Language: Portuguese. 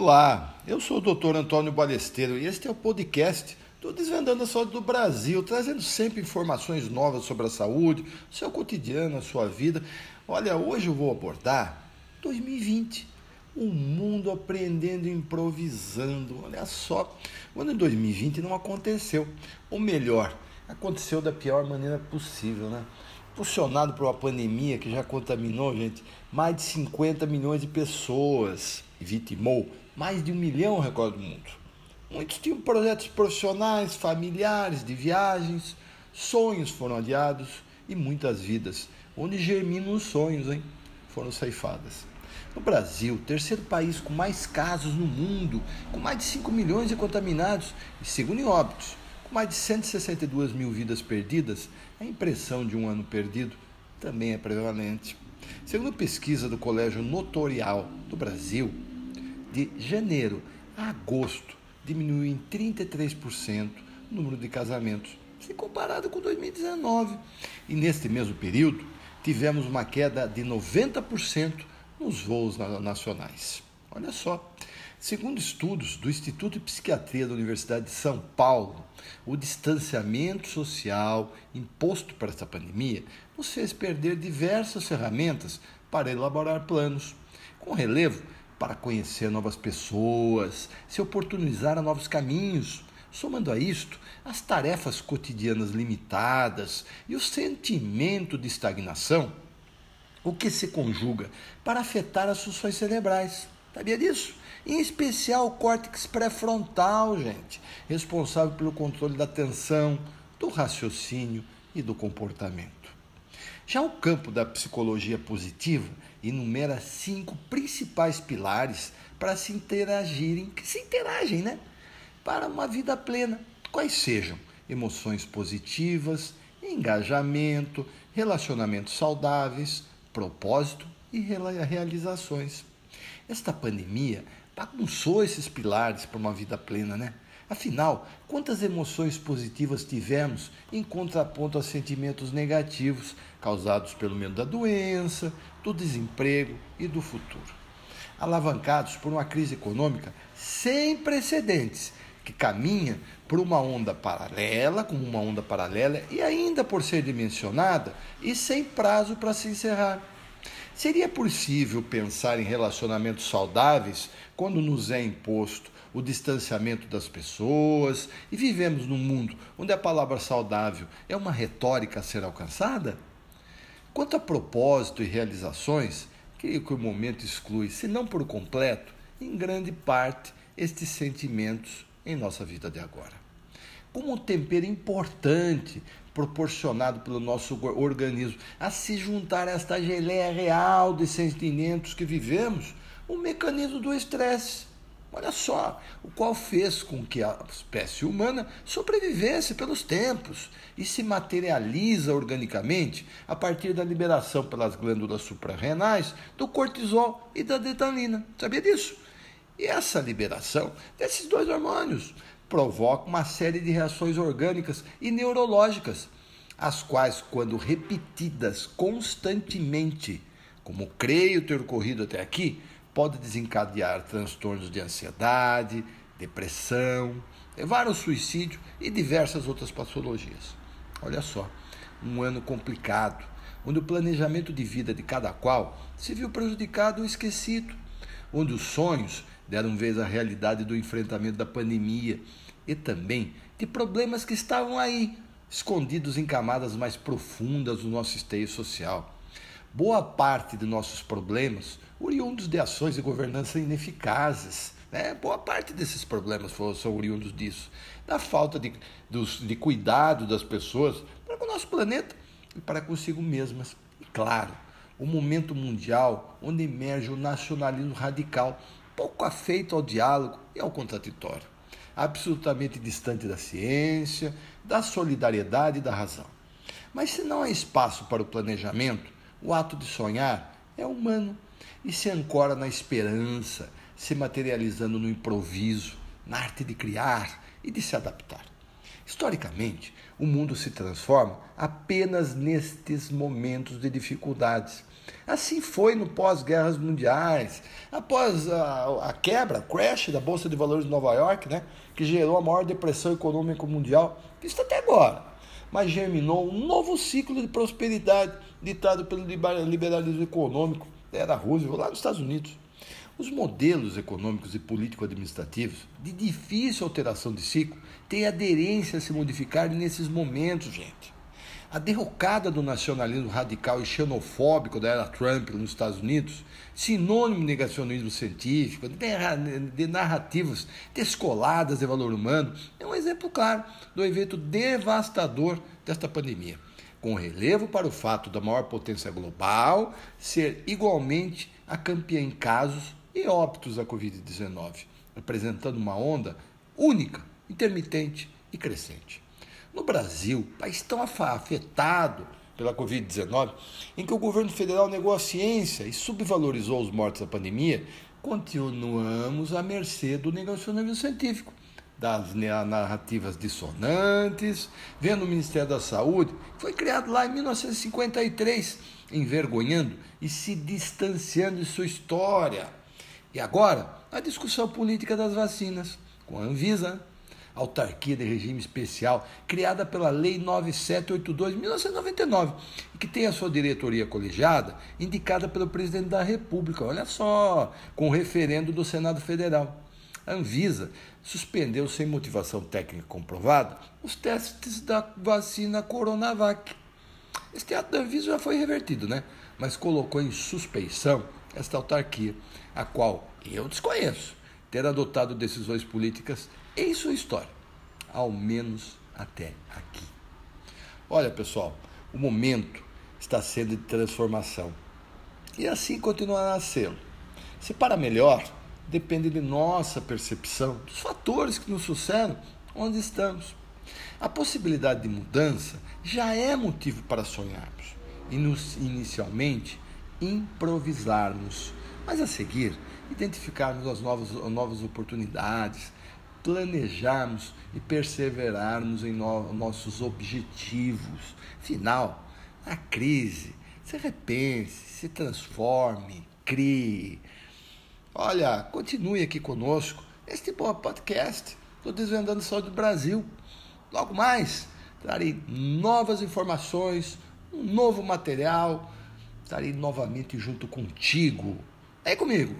Olá, eu sou o Dr. Antônio Balesteiro e este é o podcast do Desvendando a Saúde do Brasil, trazendo sempre informações novas sobre a saúde, o seu cotidiano, a sua vida. Olha, hoje eu vou abordar 2020, o mundo aprendendo e improvisando. Olha só, o ano de 2020 não aconteceu, ou melhor, aconteceu da pior maneira possível, né? Impulsionado por uma pandemia que já contaminou, gente, mais de 50 milhões de pessoas vitimou mais de um milhão ao redor do mundo. Muitos tinham projetos profissionais, familiares, de viagens, sonhos foram adiados e muitas vidas, onde germinam os sonhos, hein, foram ceifadas. No Brasil, terceiro país com mais casos no mundo, com mais de 5 milhões de contaminados e, segundo em óbitos, com mais de 162 mil vidas perdidas, a impressão de um ano perdido também é prevalente. Segundo pesquisa do Colégio Notorial do Brasil, de janeiro a agosto diminuiu em 33% o número de casamentos, se comparado com 2019. E neste mesmo período, tivemos uma queda de 90% nos voos nacionais. Olha só. Segundo estudos do Instituto de Psiquiatria da Universidade de São Paulo, o distanciamento social imposto para esta pandemia nos fez perder diversas ferramentas para elaborar planos, com relevo para conhecer novas pessoas, se oportunizar a novos caminhos. Somando a isto, as tarefas cotidianas limitadas e o sentimento de estagnação, o que se conjuga para afetar as funções cerebrais. Sabia disso? Em especial o córtex pré-frontal, gente, responsável pelo controle da atenção, do raciocínio e do comportamento. Já o campo da psicologia positiva enumera cinco principais pilares para se interagirem, que se interagem, né? Para uma vida plena. Quais sejam? Emoções positivas, engajamento, relacionamentos saudáveis, propósito e realizações. Esta pandemia bagunçou esses pilares para uma vida plena, né? Afinal, quantas emoções positivas tivemos em contraponto a sentimentos negativos causados pelo medo da doença, do desemprego e do futuro? Alavancados por uma crise econômica sem precedentes, que caminha por uma onda paralela, como uma onda paralela, e ainda por ser dimensionada e sem prazo para se encerrar. Seria possível pensar em relacionamentos saudáveis quando nos é imposto o distanciamento das pessoas e vivemos num mundo onde a palavra saudável é uma retórica a ser alcançada? Quanto a propósito e realizações, creio que o momento exclui, se não por completo, em grande parte, estes sentimentos em nossa vida de agora. Como um tempero importante proporcionado pelo nosso organismo a se juntar a esta geleia real de sentimentos que vivemos, o mecanismo do estresse Olha só, o qual fez com que a espécie humana sobrevivesse pelos tempos e se materializa organicamente a partir da liberação pelas glândulas suprarrenais do cortisol e da adrenalina. Sabia disso? E essa liberação desses dois hormônios provoca uma série de reações orgânicas e neurológicas, as quais, quando repetidas constantemente, como creio ter ocorrido até aqui, pode desencadear transtornos de ansiedade, depressão, levar ao suicídio e diversas outras patologias. Olha só, um ano complicado, onde o planejamento de vida de cada qual se viu prejudicado ou esquecido, onde os sonhos deram vez à realidade do enfrentamento da pandemia e também de problemas que estavam aí, escondidos em camadas mais profundas do nosso esteio social. Boa parte de nossos problemas oriundos de ações de governança ineficazes. Né? Boa parte desses problemas são oriundos disso, da falta de, de cuidado das pessoas para com o nosso planeta e para consigo mesmas. E claro, o momento mundial onde emerge o nacionalismo radical, pouco afeito ao diálogo e ao contraditório, absolutamente distante da ciência, da solidariedade e da razão. Mas se não há espaço para o planejamento, o ato de sonhar é humano e se ancora na esperança, se materializando no improviso, na arte de criar e de se adaptar. Historicamente, o mundo se transforma apenas nestes momentos de dificuldades, Assim foi no pós-guerras mundiais, após a, a, quebra, crash da Bolsa de Valores de Nova York, né, que gerou a maior depressão econômica mundial, isso até agora, mas germinou um novo ciclo de prosperidade ditado pelo liberalismo econômico era Roosevelt lá nos Estados Unidos. Os modelos econômicos e político-administrativos de difícil alteração de ciclo têm aderência a se modificar nesses momentos, gente. A derrocada do nacionalismo radical e xenofóbico da era Trump nos Estados Unidos, sinônimo de negacionismo científico, de narrativas descoladas de valor humano, é um exemplo claro do evento devastador desta pandemia, com relevo para o fato da maior potência global ser igualmente a campeã em casos e óbitos da Covid-19, apresentando uma onda única, intermitente e crescente. No Brasil, país tão afetado pela Covid-19, em que o governo federal negou a ciência e subvalorizou os mortos da pandemia, continuamos à mercê do negacionismo científico, das narrativas dissonantes, vendo o Ministério da Saúde, que foi criado lá em 1953, envergonhando e se distanciando de sua história. E agora, a discussão política das vacinas, com a Anvisa, autarquia de regime especial, criada pela Lei 9782 de 1999, e que tem a sua diretoria colegiada indicada pelo presidente da República. Olha só, com referendo do Senado Federal. A Anvisa suspendeu, sem motivação técnica comprovada, os testes da vacina Coronavac. Este ato da Anvisa já foi revertido, né? Mas colocou em suspeição esta autarquia, a qual eu desconheço ter adotado decisões políticas em sua história, ao menos até aqui. Olha, pessoal, o momento está sendo de transformação e assim continuará a ser. Se para melhor, depende de nossa percepção dos fatores que nos sucedem onde estamos. A possibilidade de mudança já é motivo para sonharmos e nos inicialmente improvisarmos, mas a seguir identificarmos as novas, as novas oportunidades, planejarmos e perseverarmos em no, nossos objetivos. Afinal, a crise se repense, se transforme, crie. Olha, continue aqui conosco. Este podcast, estou desvendando saúde do Brasil. Logo mais, trarei novas informações, um novo material. Estarei novamente junto contigo. É comigo.